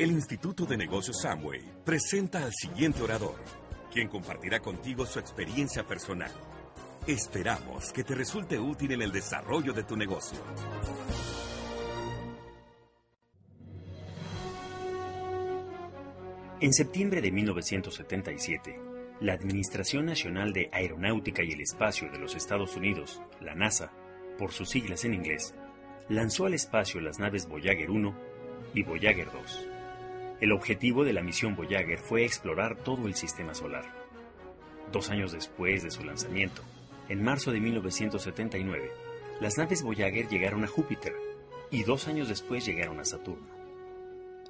El Instituto de Negocios Samway presenta al siguiente orador, quien compartirá contigo su experiencia personal. Esperamos que te resulte útil en el desarrollo de tu negocio. En septiembre de 1977, la Administración Nacional de Aeronáutica y el Espacio de los Estados Unidos, la NASA, por sus siglas en inglés, lanzó al espacio las naves Voyager 1 y Voyager 2. El objetivo de la misión Voyager fue explorar todo el sistema solar. Dos años después de su lanzamiento, en marzo de 1979, las naves Voyager llegaron a Júpiter y dos años después llegaron a Saturno.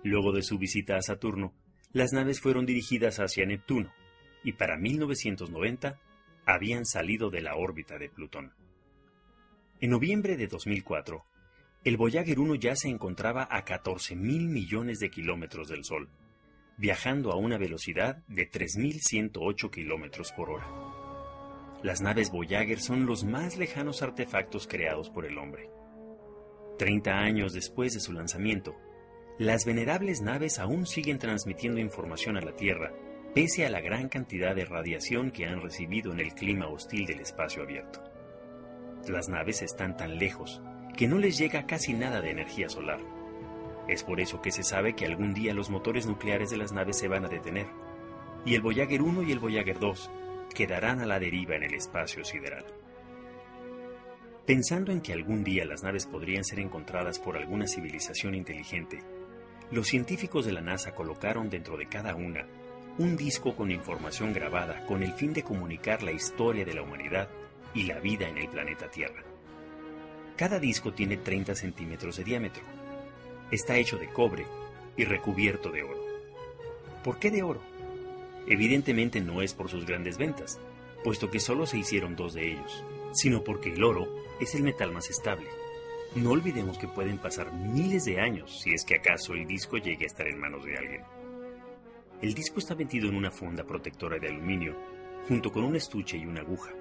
Luego de su visita a Saturno, las naves fueron dirigidas hacia Neptuno y para 1990 habían salido de la órbita de Plutón. En noviembre de 2004, el Voyager 1 ya se encontraba a 14 mil millones de kilómetros del Sol, viajando a una velocidad de 3.108 kilómetros por hora. Las naves Voyager son los más lejanos artefactos creados por el hombre. Treinta años después de su lanzamiento, las venerables naves aún siguen transmitiendo información a la Tierra, pese a la gran cantidad de radiación que han recibido en el clima hostil del espacio abierto. Las naves están tan lejos que no les llega casi nada de energía solar. Es por eso que se sabe que algún día los motores nucleares de las naves se van a detener, y el Voyager 1 y el Voyager 2 quedarán a la deriva en el espacio sideral. Pensando en que algún día las naves podrían ser encontradas por alguna civilización inteligente, los científicos de la NASA colocaron dentro de cada una un disco con información grabada con el fin de comunicar la historia de la humanidad y la vida en el planeta Tierra. Cada disco tiene 30 centímetros de diámetro. Está hecho de cobre y recubierto de oro. ¿Por qué de oro? Evidentemente no es por sus grandes ventas, puesto que solo se hicieron dos de ellos, sino porque el oro es el metal más estable. No olvidemos que pueden pasar miles de años si es que acaso el disco llegue a estar en manos de alguien. El disco está metido en una funda protectora de aluminio, junto con un estuche y una aguja.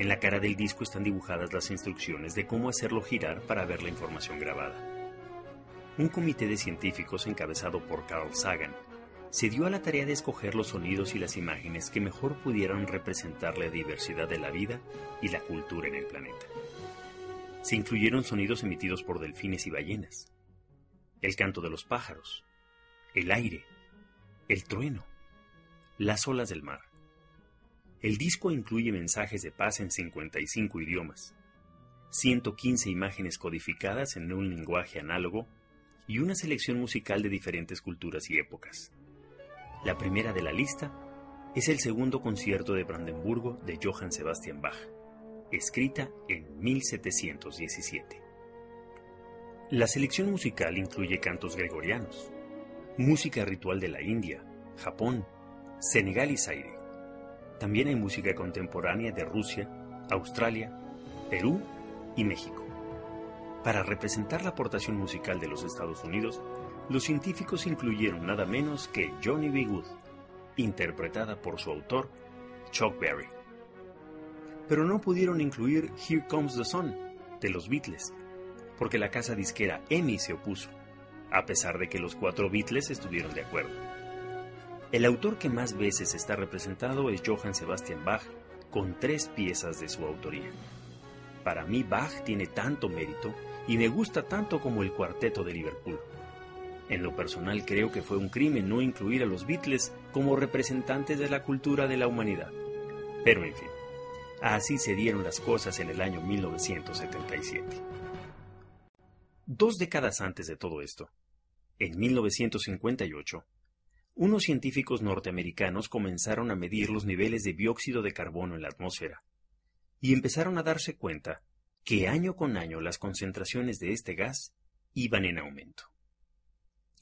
En la cara del disco están dibujadas las instrucciones de cómo hacerlo girar para ver la información grabada. Un comité de científicos encabezado por Carl Sagan se dio a la tarea de escoger los sonidos y las imágenes que mejor pudieran representar la diversidad de la vida y la cultura en el planeta. Se incluyeron sonidos emitidos por delfines y ballenas, el canto de los pájaros, el aire, el trueno, las olas del mar, el disco incluye mensajes de paz en 55 idiomas, 115 imágenes codificadas en un lenguaje análogo y una selección musical de diferentes culturas y épocas. La primera de la lista es el segundo concierto de Brandenburgo de Johann Sebastian Bach, escrita en 1717. La selección musical incluye cantos gregorianos, música ritual de la India, Japón, Senegal y Zaire, también hay música contemporánea de Rusia, Australia, Perú y México. Para representar la aportación musical de los Estados Unidos, los científicos incluyeron nada menos que Johnny B. Good, interpretada por su autor, Chuck Berry. Pero no pudieron incluir Here Comes the Sun, de los Beatles, porque la casa disquera EMI se opuso, a pesar de que los cuatro Beatles estuvieron de acuerdo. El autor que más veces está representado es Johann Sebastian Bach, con tres piezas de su autoría. Para mí Bach tiene tanto mérito y me gusta tanto como el cuarteto de Liverpool. En lo personal creo que fue un crimen no incluir a los Beatles como representantes de la cultura de la humanidad. Pero en fin, así se dieron las cosas en el año 1977. Dos décadas antes de todo esto, en 1958, unos científicos norteamericanos comenzaron a medir los niveles de dióxido de carbono en la atmósfera y empezaron a darse cuenta que año con año las concentraciones de este gas iban en aumento.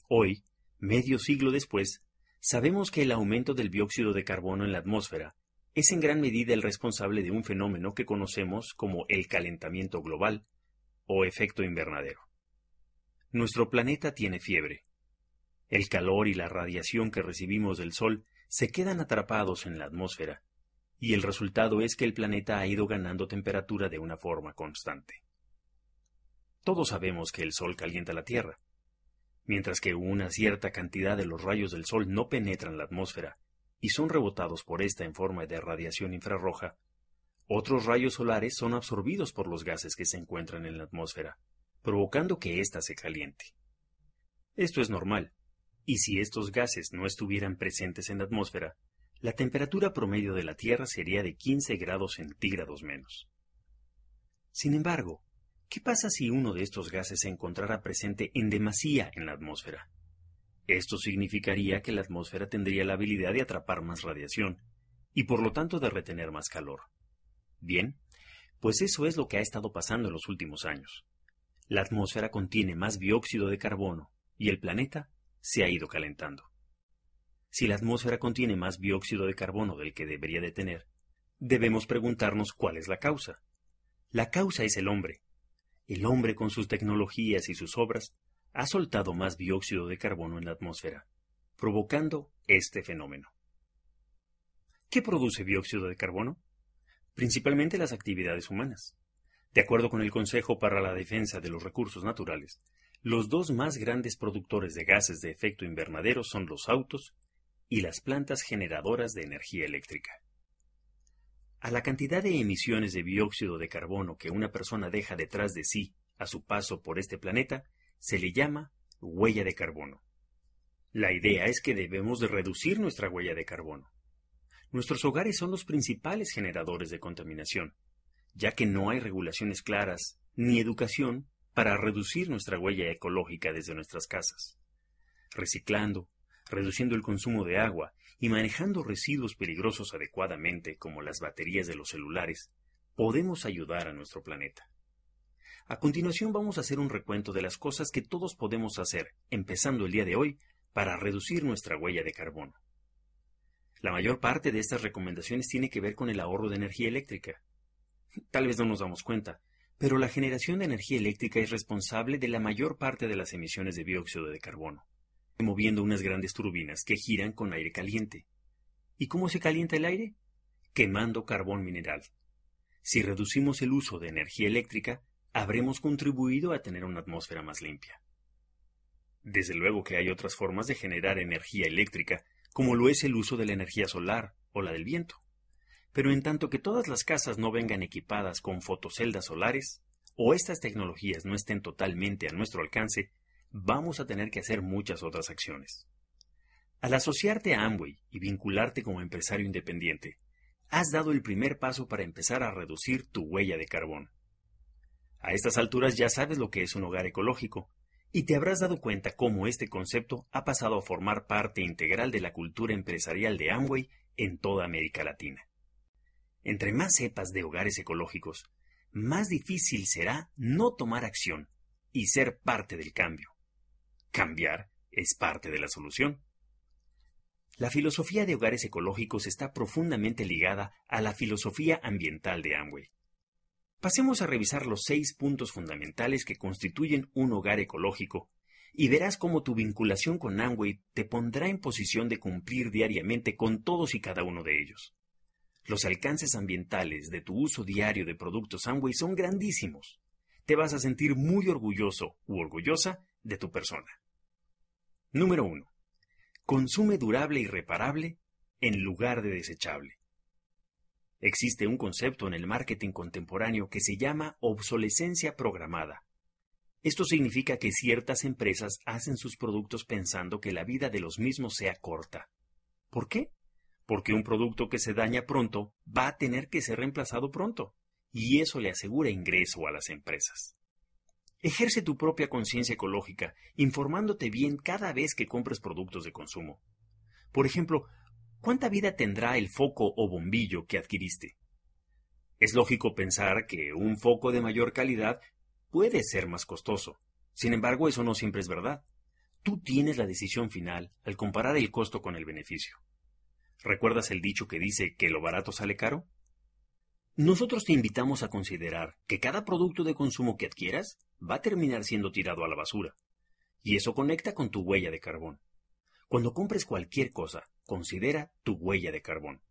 Hoy, medio siglo después, sabemos que el aumento del dióxido de carbono en la atmósfera es en gran medida el responsable de un fenómeno que conocemos como el calentamiento global o efecto invernadero. Nuestro planeta tiene fiebre, el calor y la radiación que recibimos del Sol se quedan atrapados en la atmósfera, y el resultado es que el planeta ha ido ganando temperatura de una forma constante. Todos sabemos que el Sol calienta la Tierra. Mientras que una cierta cantidad de los rayos del Sol no penetran la atmósfera y son rebotados por esta en forma de radiación infrarroja, otros rayos solares son absorbidos por los gases que se encuentran en la atmósfera, provocando que ésta se caliente. Esto es normal, y si estos gases no estuvieran presentes en la atmósfera, la temperatura promedio de la Tierra sería de 15 grados centígrados menos. Sin embargo, ¿qué pasa si uno de estos gases se encontrara presente en demasía en la atmósfera? Esto significaría que la atmósfera tendría la habilidad de atrapar más radiación y por lo tanto de retener más calor. Bien, pues eso es lo que ha estado pasando en los últimos años. La atmósfera contiene más dióxido de carbono y el planeta se ha ido calentando. Si la atmósfera contiene más dióxido de carbono del que debería de tener, debemos preguntarnos cuál es la causa. La causa es el hombre. El hombre con sus tecnologías y sus obras ha soltado más dióxido de carbono en la atmósfera, provocando este fenómeno. ¿Qué produce dióxido de carbono? Principalmente las actividades humanas. De acuerdo con el Consejo para la Defensa de los Recursos Naturales, los dos más grandes productores de gases de efecto invernadero son los autos y las plantas generadoras de energía eléctrica. A la cantidad de emisiones de dióxido de carbono que una persona deja detrás de sí a su paso por este planeta, se le llama huella de carbono. La idea es que debemos de reducir nuestra huella de carbono. Nuestros hogares son los principales generadores de contaminación, ya que no hay regulaciones claras ni educación para reducir nuestra huella ecológica desde nuestras casas. Reciclando, reduciendo el consumo de agua y manejando residuos peligrosos adecuadamente como las baterías de los celulares, podemos ayudar a nuestro planeta. A continuación vamos a hacer un recuento de las cosas que todos podemos hacer, empezando el día de hoy, para reducir nuestra huella de carbono. La mayor parte de estas recomendaciones tiene que ver con el ahorro de energía eléctrica. Tal vez no nos damos cuenta, pero la generación de energía eléctrica es responsable de la mayor parte de las emisiones de dióxido de carbono, moviendo unas grandes turbinas que giran con aire caliente. ¿Y cómo se calienta el aire? Quemando carbón mineral. Si reducimos el uso de energía eléctrica, habremos contribuido a tener una atmósfera más limpia. Desde luego que hay otras formas de generar energía eléctrica, como lo es el uso de la energía solar o la del viento. Pero en tanto que todas las casas no vengan equipadas con fotoceldas solares, o estas tecnologías no estén totalmente a nuestro alcance, vamos a tener que hacer muchas otras acciones. Al asociarte a Amway y vincularte como empresario independiente, has dado el primer paso para empezar a reducir tu huella de carbón. A estas alturas ya sabes lo que es un hogar ecológico, y te habrás dado cuenta cómo este concepto ha pasado a formar parte integral de la cultura empresarial de Amway en toda América Latina. Entre más sepas de hogares ecológicos, más difícil será no tomar acción y ser parte del cambio. Cambiar es parte de la solución. La filosofía de hogares ecológicos está profundamente ligada a la filosofía ambiental de Amway. Pasemos a revisar los seis puntos fundamentales que constituyen un hogar ecológico y verás cómo tu vinculación con Amway te pondrá en posición de cumplir diariamente con todos y cada uno de ellos. Los alcances ambientales de tu uso diario de productos Amway son grandísimos. Te vas a sentir muy orgulloso u orgullosa de tu persona. Número 1. Consume durable y reparable en lugar de desechable. Existe un concepto en el marketing contemporáneo que se llama obsolescencia programada. Esto significa que ciertas empresas hacen sus productos pensando que la vida de los mismos sea corta. ¿Por qué? Porque un producto que se daña pronto va a tener que ser reemplazado pronto, y eso le asegura ingreso a las empresas. Ejerce tu propia conciencia ecológica, informándote bien cada vez que compres productos de consumo. Por ejemplo, ¿cuánta vida tendrá el foco o bombillo que adquiriste? Es lógico pensar que un foco de mayor calidad puede ser más costoso. Sin embargo, eso no siempre es verdad. Tú tienes la decisión final al comparar el costo con el beneficio. ¿Recuerdas el dicho que dice que lo barato sale caro? Nosotros te invitamos a considerar que cada producto de consumo que adquieras va a terminar siendo tirado a la basura. Y eso conecta con tu huella de carbón. Cuando compres cualquier cosa, considera tu huella de carbón.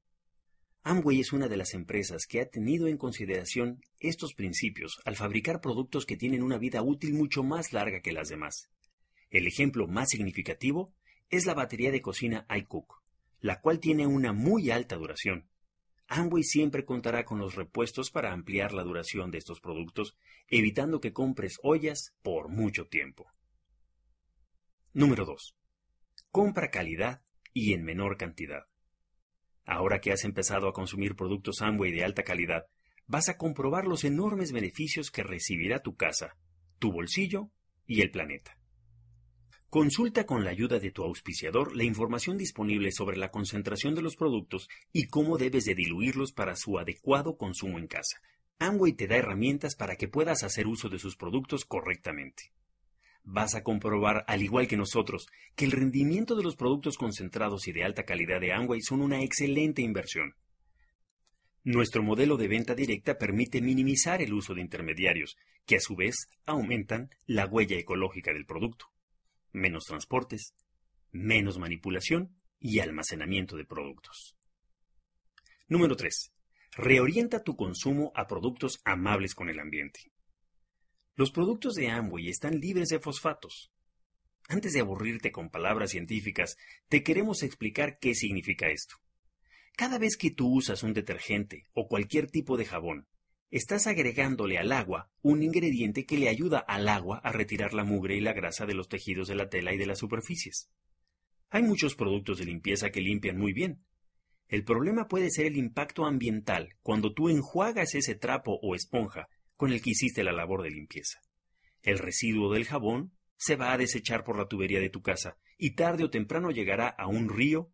Amway es una de las empresas que ha tenido en consideración estos principios al fabricar productos que tienen una vida útil mucho más larga que las demás. El ejemplo más significativo es la batería de cocina iCook, la cual tiene una muy alta duración. Amway siempre contará con los repuestos para ampliar la duración de estos productos, evitando que compres ollas por mucho tiempo. Número 2. Compra calidad y en menor cantidad. Ahora que has empezado a consumir productos Amway de alta calidad, vas a comprobar los enormes beneficios que recibirá tu casa, tu bolsillo y el planeta. Consulta con la ayuda de tu auspiciador la información disponible sobre la concentración de los productos y cómo debes de diluirlos para su adecuado consumo en casa. Amway te da herramientas para que puedas hacer uso de sus productos correctamente. Vas a comprobar, al igual que nosotros, que el rendimiento de los productos concentrados y de alta calidad de Amway son una excelente inversión. Nuestro modelo de venta directa permite minimizar el uso de intermediarios, que a su vez aumentan la huella ecológica del producto menos transportes, menos manipulación y almacenamiento de productos. Número 3. Reorienta tu consumo a productos amables con el ambiente. Los productos de Amway están libres de fosfatos. Antes de aburrirte con palabras científicas, te queremos explicar qué significa esto. Cada vez que tú usas un detergente o cualquier tipo de jabón, estás agregándole al agua un ingrediente que le ayuda al agua a retirar la mugre y la grasa de los tejidos de la tela y de las superficies. Hay muchos productos de limpieza que limpian muy bien. El problema puede ser el impacto ambiental cuando tú enjuagas ese trapo o esponja con el que hiciste la labor de limpieza. El residuo del jabón se va a desechar por la tubería de tu casa y tarde o temprano llegará a un río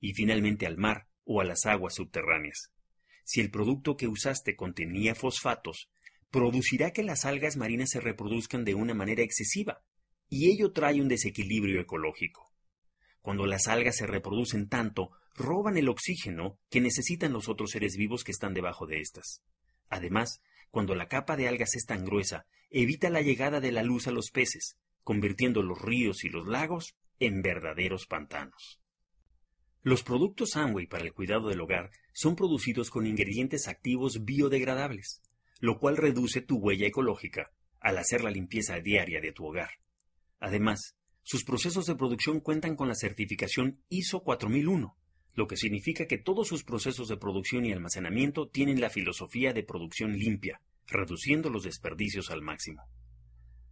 y finalmente al mar o a las aguas subterráneas si el producto que usaste contenía fosfatos, producirá que las algas marinas se reproduzcan de una manera excesiva, y ello trae un desequilibrio ecológico. Cuando las algas se reproducen tanto, roban el oxígeno que necesitan los otros seres vivos que están debajo de estas. Además, cuando la capa de algas es tan gruesa, evita la llegada de la luz a los peces, convirtiendo los ríos y los lagos en verdaderos pantanos. Los productos Amway para el cuidado del hogar son producidos con ingredientes activos biodegradables, lo cual reduce tu huella ecológica al hacer la limpieza diaria de tu hogar. Además, sus procesos de producción cuentan con la certificación ISO 4001, lo que significa que todos sus procesos de producción y almacenamiento tienen la filosofía de producción limpia, reduciendo los desperdicios al máximo.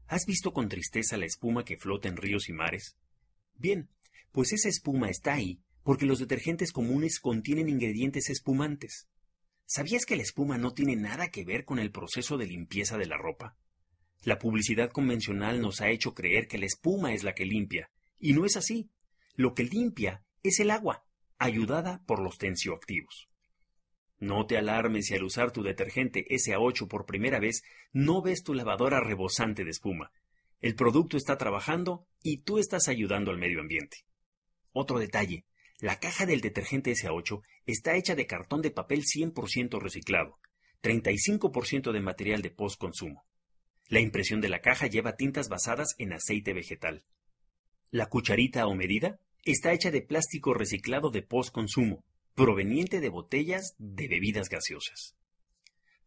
¿Has visto con tristeza la espuma que flota en ríos y mares? Bien, pues esa espuma está ahí porque los detergentes comunes contienen ingredientes espumantes. ¿Sabías que la espuma no tiene nada que ver con el proceso de limpieza de la ropa? La publicidad convencional nos ha hecho creer que la espuma es la que limpia, y no es así. Lo que limpia es el agua, ayudada por los tensioactivos. No te alarmes si al usar tu detergente SA8 por primera vez no ves tu lavadora rebosante de espuma. El producto está trabajando y tú estás ayudando al medio ambiente. Otro detalle, la caja del detergente SA8 está hecha de cartón de papel 100% reciclado, 35% de material de postconsumo. La impresión de la caja lleva tintas basadas en aceite vegetal. La cucharita o medida está hecha de plástico reciclado de postconsumo, proveniente de botellas de bebidas gaseosas.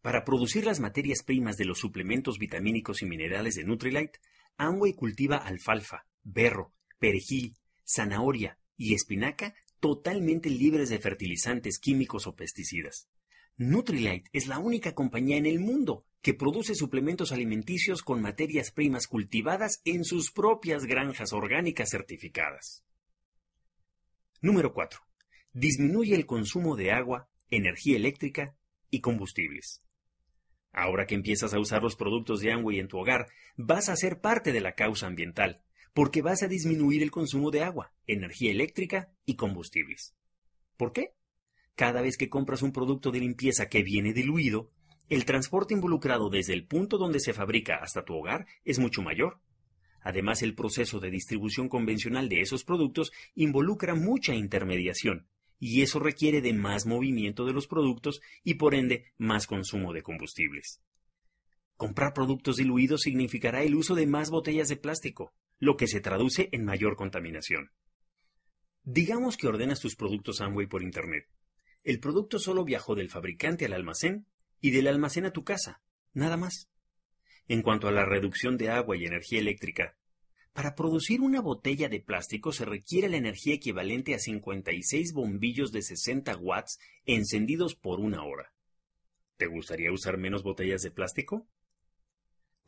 Para producir las materias primas de los suplementos vitamínicos y minerales de Nutrilite, Amway cultiva alfalfa, berro, perejil, zanahoria, y espinaca totalmente libres de fertilizantes químicos o pesticidas. Nutrilite es la única compañía en el mundo que produce suplementos alimenticios con materias primas cultivadas en sus propias granjas orgánicas certificadas. Número 4. Disminuye el consumo de agua, energía eléctrica y combustibles. Ahora que empiezas a usar los productos de Amway en tu hogar, vas a ser parte de la causa ambiental porque vas a disminuir el consumo de agua, energía eléctrica y combustibles. ¿Por qué? Cada vez que compras un producto de limpieza que viene diluido, el transporte involucrado desde el punto donde se fabrica hasta tu hogar es mucho mayor. Además, el proceso de distribución convencional de esos productos involucra mucha intermediación, y eso requiere de más movimiento de los productos y por ende más consumo de combustibles. Comprar productos diluidos significará el uso de más botellas de plástico, lo que se traduce en mayor contaminación. Digamos que ordenas tus productos Amway por Internet. El producto solo viajó del fabricante al almacén y del almacén a tu casa, nada más. En cuanto a la reducción de agua y energía eléctrica, Para producir una botella de plástico se requiere la energía equivalente a 56 bombillos de 60 watts encendidos por una hora. ¿Te gustaría usar menos botellas de plástico?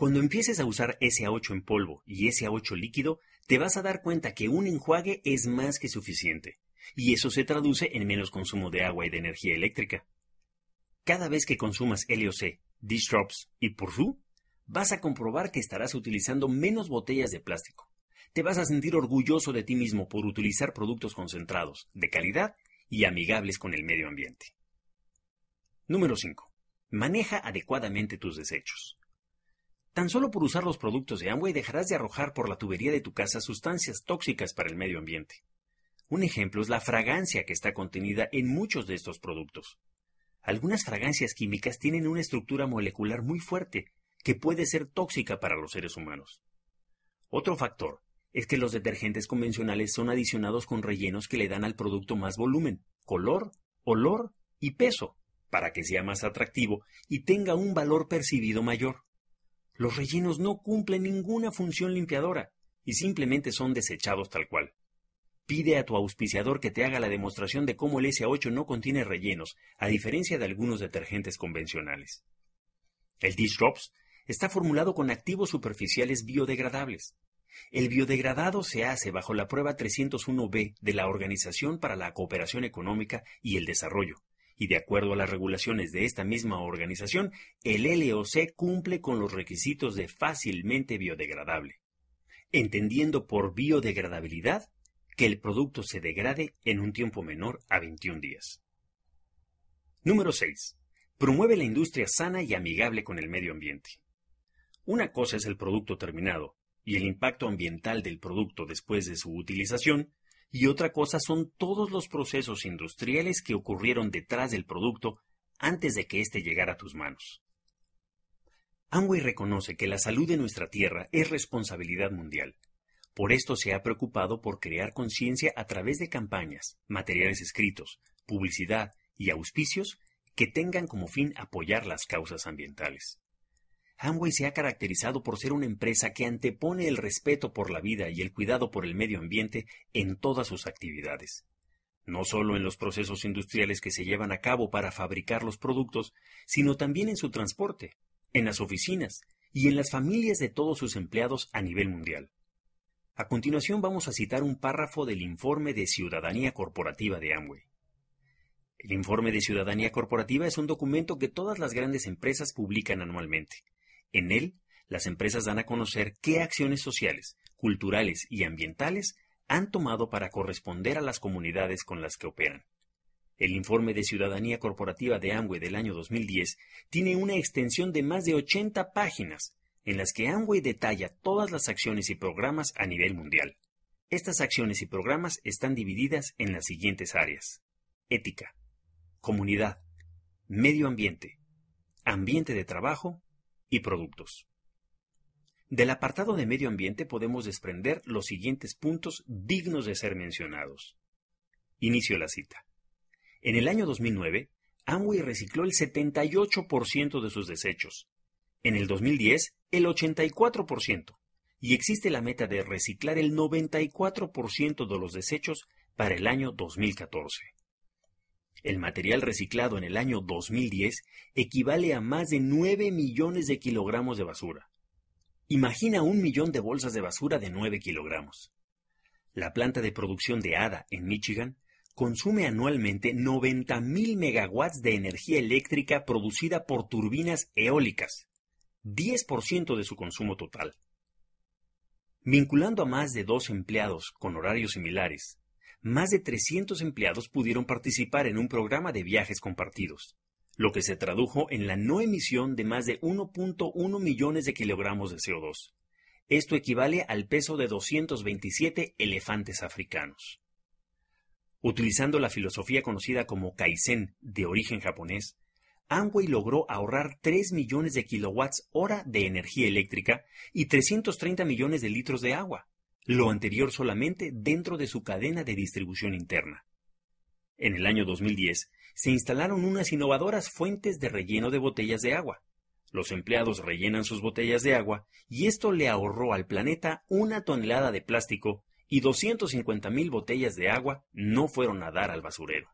Cuando empieces a usar SA8 en polvo y SA8 líquido, te vas a dar cuenta que un enjuague es más que suficiente, y eso se traduce en menos consumo de agua y de energía eléctrica. Cada vez que consumas LOC, Dish Drops y Pursu, vas a comprobar que estarás utilizando menos botellas de plástico. Te vas a sentir orgulloso de ti mismo por utilizar productos concentrados, de calidad y amigables con el medio ambiente. Número 5. Maneja adecuadamente tus desechos. Tan solo por usar los productos de Amway dejarás de arrojar por la tubería de tu casa sustancias tóxicas para el medio ambiente. Un ejemplo es la fragancia que está contenida en muchos de estos productos. Algunas fragancias químicas tienen una estructura molecular muy fuerte que puede ser tóxica para los seres humanos. Otro factor es que los detergentes convencionales son adicionados con rellenos que le dan al producto más volumen, color, olor y peso, para que sea más atractivo y tenga un valor percibido mayor. Los rellenos no cumplen ninguna función limpiadora y simplemente son desechados tal cual. Pide a tu auspiciador que te haga la demostración de cómo el SA8 no contiene rellenos, a diferencia de algunos detergentes convencionales. El Dish Drops está formulado con activos superficiales biodegradables. El biodegradado se hace bajo la prueba 301B de la Organización para la Cooperación Económica y el Desarrollo, y de acuerdo a las regulaciones de esta misma organización, el LOC cumple con los requisitos de fácilmente biodegradable, entendiendo por biodegradabilidad que el producto se degrade en un tiempo menor a 21 días. Número 6. Promueve la industria sana y amigable con el medio ambiente. Una cosa es el producto terminado y el impacto ambiental del producto después de su utilización, y otra cosa son todos los procesos industriales que ocurrieron detrás del producto antes de que éste llegara a tus manos. Amway reconoce que la salud de nuestra tierra es responsabilidad mundial. Por esto se ha preocupado por crear conciencia a través de campañas, materiales escritos, publicidad y auspicios que tengan como fin apoyar las causas ambientales. Amway se ha caracterizado por ser una empresa que antepone el respeto por la vida y el cuidado por el medio ambiente en todas sus actividades. No solo en los procesos industriales que se llevan a cabo para fabricar los productos, sino también en su transporte, en las oficinas y en las familias de todos sus empleados a nivel mundial. A continuación vamos a citar un párrafo del informe de Ciudadanía Corporativa de Amway. El informe de Ciudadanía Corporativa es un documento que todas las grandes empresas publican anualmente en él, las empresas dan a conocer qué acciones sociales, culturales y ambientales han tomado para corresponder a las comunidades con las que operan. El informe de ciudadanía corporativa de Amway del año 2010 tiene una extensión de más de 80 páginas en las que Amway detalla todas las acciones y programas a nivel mundial. Estas acciones y programas están divididas en las siguientes áreas. Ética, comunidad, medio ambiente, ambiente de trabajo y productos. Del apartado de medio ambiente podemos desprender los siguientes puntos dignos de ser mencionados. Inicio la cita. En el año 2009, Amway recicló el 78% de sus desechos. En el 2010, el 84%. Y existe la meta de reciclar el 94% de los desechos para el año 2014. El material reciclado en el año 2010 equivale a más de 9 millones de kilogramos de basura. Imagina un millón de bolsas de basura de 9 kilogramos. La planta de producción de ADA en Michigan consume anualmente 90.000 megawatts de energía eléctrica producida por turbinas eólicas, 10% de su consumo total. Vinculando a más de dos empleados con horarios similares, más de 300 empleados pudieron participar en un programa de viajes compartidos, lo que se tradujo en la no emisión de más de 1.1 millones de kilogramos de CO2. Esto equivale al peso de 227 elefantes africanos. Utilizando la filosofía conocida como Kaizen de origen japonés, Amway logró ahorrar 3 millones de kilowatts hora de energía eléctrica y 330 millones de litros de agua, lo anterior solamente dentro de su cadena de distribución interna. En el año 2010 se instalaron unas innovadoras fuentes de relleno de botellas de agua, Los empleados rellenan sus botellas de agua y esto le ahorró al planeta una tonelada de plástico y 250.000 botellas de agua no fueron a dar al basurero.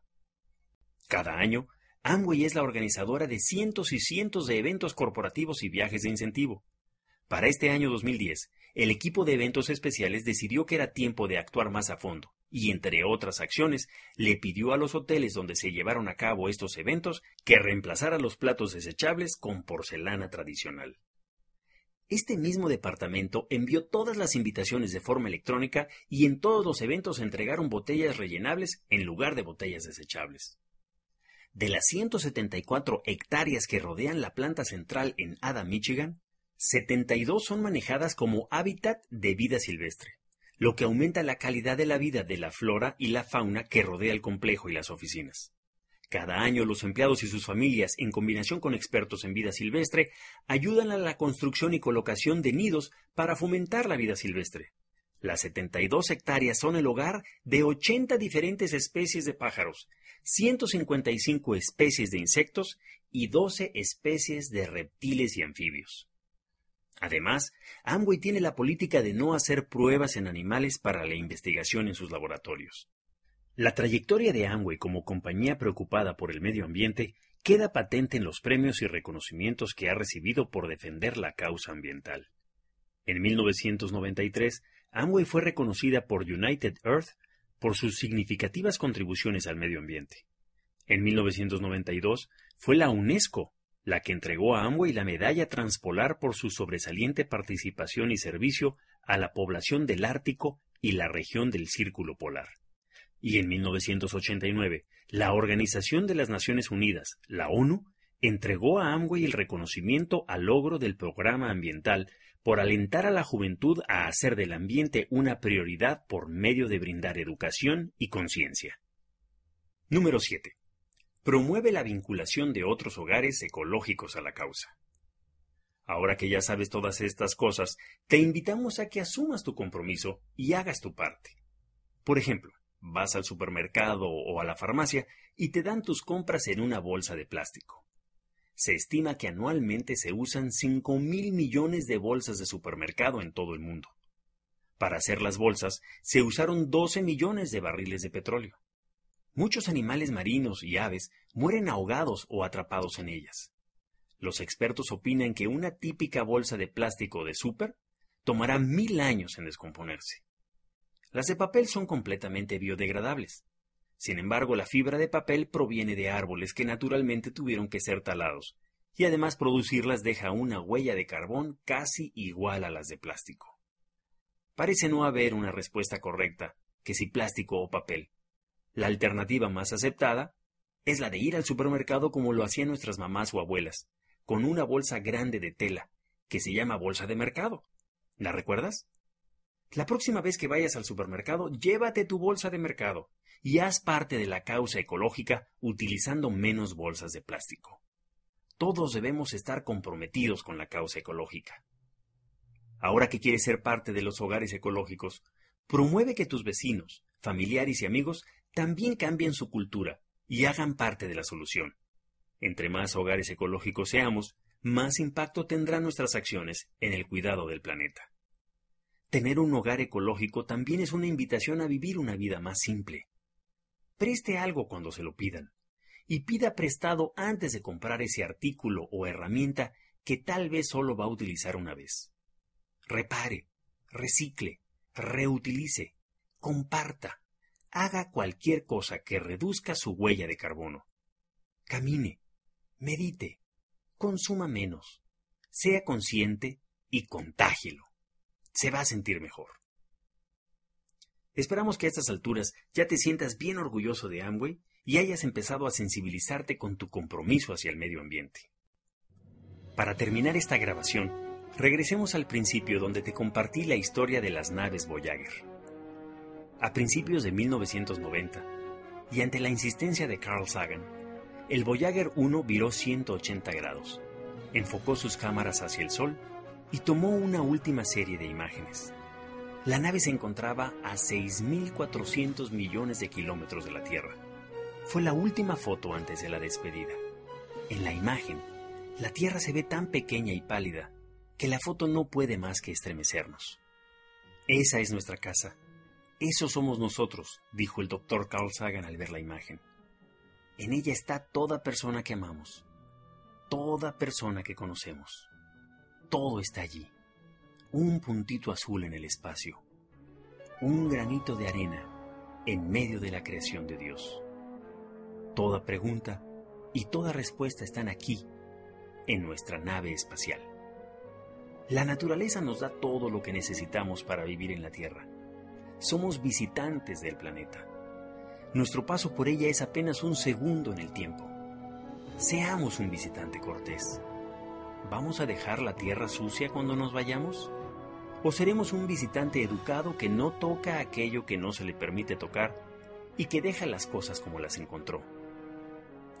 Cada año, Amway es la organizadora de cientos y cientos de eventos corporativos y viajes de incentivo. Para este año 2010, el equipo de eventos especiales decidió que era tiempo de actuar más a fondo y, entre otras acciones, le pidió a los hoteles donde se llevaron a cabo estos eventos que reemplazaran los platos desechables con porcelana tradicional. Este mismo departamento envió todas las invitaciones de forma electrónica y en todos los eventos entregaron botellas rellenables en lugar de botellas desechables. De las 174 hectáreas que rodean la planta central en Ada, Michigan, 72 son manejadas como hábitat de vida silvestre, lo que aumenta la calidad de la vida de la flora y la fauna que rodea el complejo y las oficinas. Cada año los empleados y sus familias, en combinación con expertos en vida silvestre, ayudan a la construcción y colocación de nidos para fomentar la vida silvestre. Las 72 hectáreas son el hogar de 80 diferentes especies de pájaros, 155 especies de insectos y 12 especies de reptiles y anfibios. Además, Amway tiene la política de no hacer pruebas en animales para la investigación en sus laboratorios. La trayectoria de Amway como compañía preocupada por el medio ambiente queda patente en los premios y reconocimientos que ha recibido por defender la causa ambiental. En 1993, Amway fue reconocida por United Earth por sus significativas contribuciones al medio ambiente. En 1992 fue la UNESCO la que entregó a Amway la medalla Transpolar por su sobresaliente participación y servicio a la población del Ártico y la región del Círculo Polar. Y en 1989, la Organización de las Naciones Unidas, la ONU, entregó a Amway el reconocimiento al logro del programa ambiental por alentar a la juventud a hacer del ambiente una prioridad por medio de brindar educación y conciencia. Número 7 promueve la vinculación de otros hogares ecológicos a la causa. Ahora que ya sabes todas estas cosas, te invitamos a que asumas tu compromiso y hagas tu parte. Por ejemplo, vas al supermercado o a la farmacia y te dan tus compras en una bolsa de plástico. Se estima que anualmente se usan 5 mil millones de bolsas de supermercado en todo el mundo. Para hacer las bolsas se usaron 12 millones de barriles de petróleo. Muchos animales marinos y aves mueren ahogados o atrapados en ellas. Los expertos opinan que una típica bolsa de plástico de súper tomará mil años en descomponerse. Las de papel son completamente biodegradables. Sin embargo, la fibra de papel proviene de árboles que naturalmente tuvieron que ser talados, y además producirlas deja una huella de carbón casi igual a las de plástico. Parece no haber una respuesta correcta, que si plástico o papel, la alternativa más aceptada es la de ir al supermercado como lo hacían nuestras mamás o abuelas, con una bolsa grande de tela, que se llama bolsa de mercado. ¿La recuerdas? La próxima vez que vayas al supermercado, llévate tu bolsa de mercado y haz parte de la causa ecológica utilizando menos bolsas de plástico. Todos debemos estar comprometidos con la causa ecológica. Ahora que quieres ser parte de los hogares ecológicos, promueve que tus vecinos, familiares y amigos también cambien su cultura y hagan parte de la solución. Entre más hogares ecológicos seamos, más impacto tendrán nuestras acciones en el cuidado del planeta. Tener un hogar ecológico también es una invitación a vivir una vida más simple. Preste algo cuando se lo pidan y pida prestado antes de comprar ese artículo o herramienta que tal vez solo va a utilizar una vez. Repare, recicle, reutilice, comparta, haga cualquier cosa que reduzca su huella de carbono. Camine, medite, consuma menos, sea consciente y contágielo. Se va a sentir mejor. Esperamos que a estas alturas ya te sientas bien orgulloso de Amway y hayas empezado a sensibilizarte con tu compromiso hacia el medio ambiente. Para terminar esta grabación, regresemos al principio donde te compartí la historia de las naves Voyager a principios de 1990, y ante la insistencia de Carl Sagan, el Voyager 1 viró 180 grados, enfocó sus cámaras hacia el Sol y tomó una última serie de imágenes. La nave se encontraba a 6.400 millones de kilómetros de la Tierra. Fue la última foto antes de la despedida. En la imagen, La Tierra se ve tan pequeña y pálida que la foto no puede más que estremecernos. Esa es nuestra casa. Eso somos nosotros, dijo el doctor Carl Sagan al ver la imagen. En ella está toda persona que amamos, toda persona que conocemos. Todo está allí. Un puntito azul en el espacio. Un granito de arena en medio de la creación de Dios. Toda pregunta y toda respuesta están aquí, en nuestra nave espacial. La naturaleza nos da todo lo que necesitamos para vivir en la Tierra. Somos visitantes del planeta. Nuestro paso por ella es apenas un segundo en el tiempo. Seamos un visitante cortés. ¿Vamos a dejar la Tierra sucia cuando nos vayamos? ¿O seremos un visitante educado que no toca aquello que no se le permite tocar y que deja las cosas como las encontró?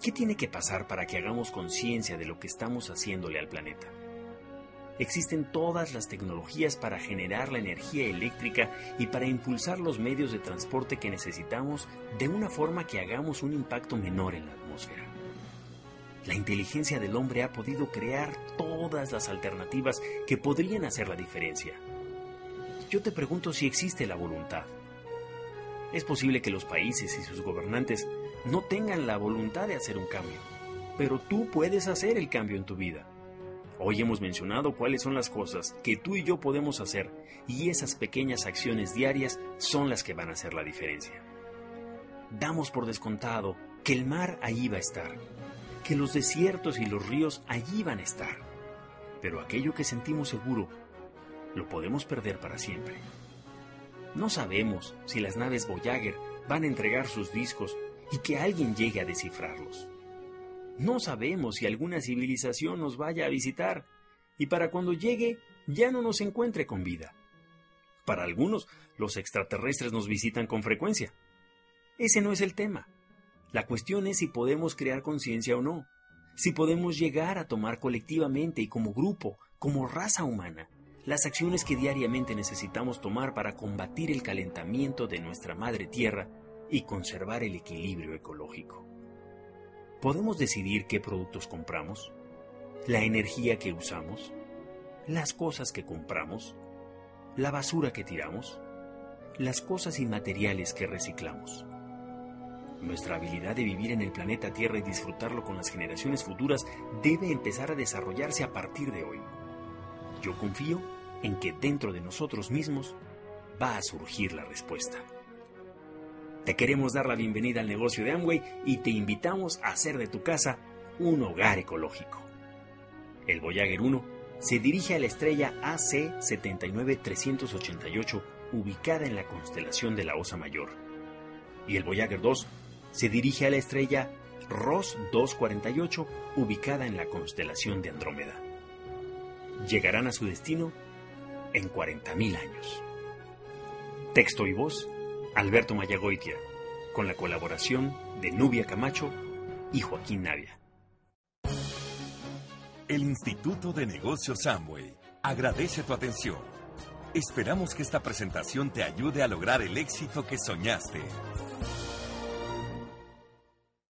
¿Qué tiene que pasar para que hagamos conciencia de lo que estamos haciéndole al planeta? Existen todas las tecnologías para generar la energía eléctrica y para impulsar los medios de transporte que necesitamos de una forma que hagamos un impacto menor en la atmósfera. La inteligencia del hombre ha podido crear todas las alternativas que podrían hacer la diferencia. Yo te pregunto si existe la voluntad. Es posible que los países y sus gobernantes no tengan la voluntad de hacer un cambio, pero tú puedes hacer el cambio en tu vida. Hoy hemos mencionado cuáles son las cosas que tú y yo podemos hacer y esas pequeñas acciones diarias son las que van a hacer la diferencia. Damos por descontado que el mar allí va a estar, que los desiertos y los ríos allí van a estar, pero aquello que sentimos seguro lo podemos perder para siempre. No sabemos si las naves Voyager van a entregar sus discos y que alguien llegue a descifrarlos. No sabemos si alguna civilización nos vaya a visitar y para cuando llegue ya no nos encuentre con vida. Para algunos, los extraterrestres nos visitan con frecuencia. Ese no es el tema. La cuestión es si podemos crear conciencia o no, si podemos llegar a tomar colectivamente y como grupo, como raza humana, las acciones que diariamente necesitamos tomar para combatir el calentamiento de nuestra madre tierra y conservar el equilibrio ecológico. ¿Podemos decidir qué productos compramos? ¿La energía que usamos? ¿Las cosas que compramos? ¿La basura que tiramos? ¿Las cosas inmateriales que reciclamos? Nuestra habilidad de vivir en el planeta Tierra y disfrutarlo con las generaciones futuras debe empezar a desarrollarse a partir de hoy. Yo confío en que dentro de nosotros mismos va a surgir la respuesta. Te queremos dar la bienvenida al negocio de Amway y te invitamos a hacer de tu casa un hogar ecológico. El Voyager 1 se dirige a la estrella AC 79388 ubicada en la constelación de la Osa Mayor. Y el Voyager 2 se dirige a la estrella ROS 248 ubicada en la constelación de Andrómeda. Llegarán a su destino en 40.000 años. Texto y voz Alberto Mayagoitia, con la colaboración de Nubia Camacho y Joaquín Navia. El Instituto de Negocios Samway agradece tu atención. Esperamos que esta presentación te ayude a lograr el éxito que soñaste.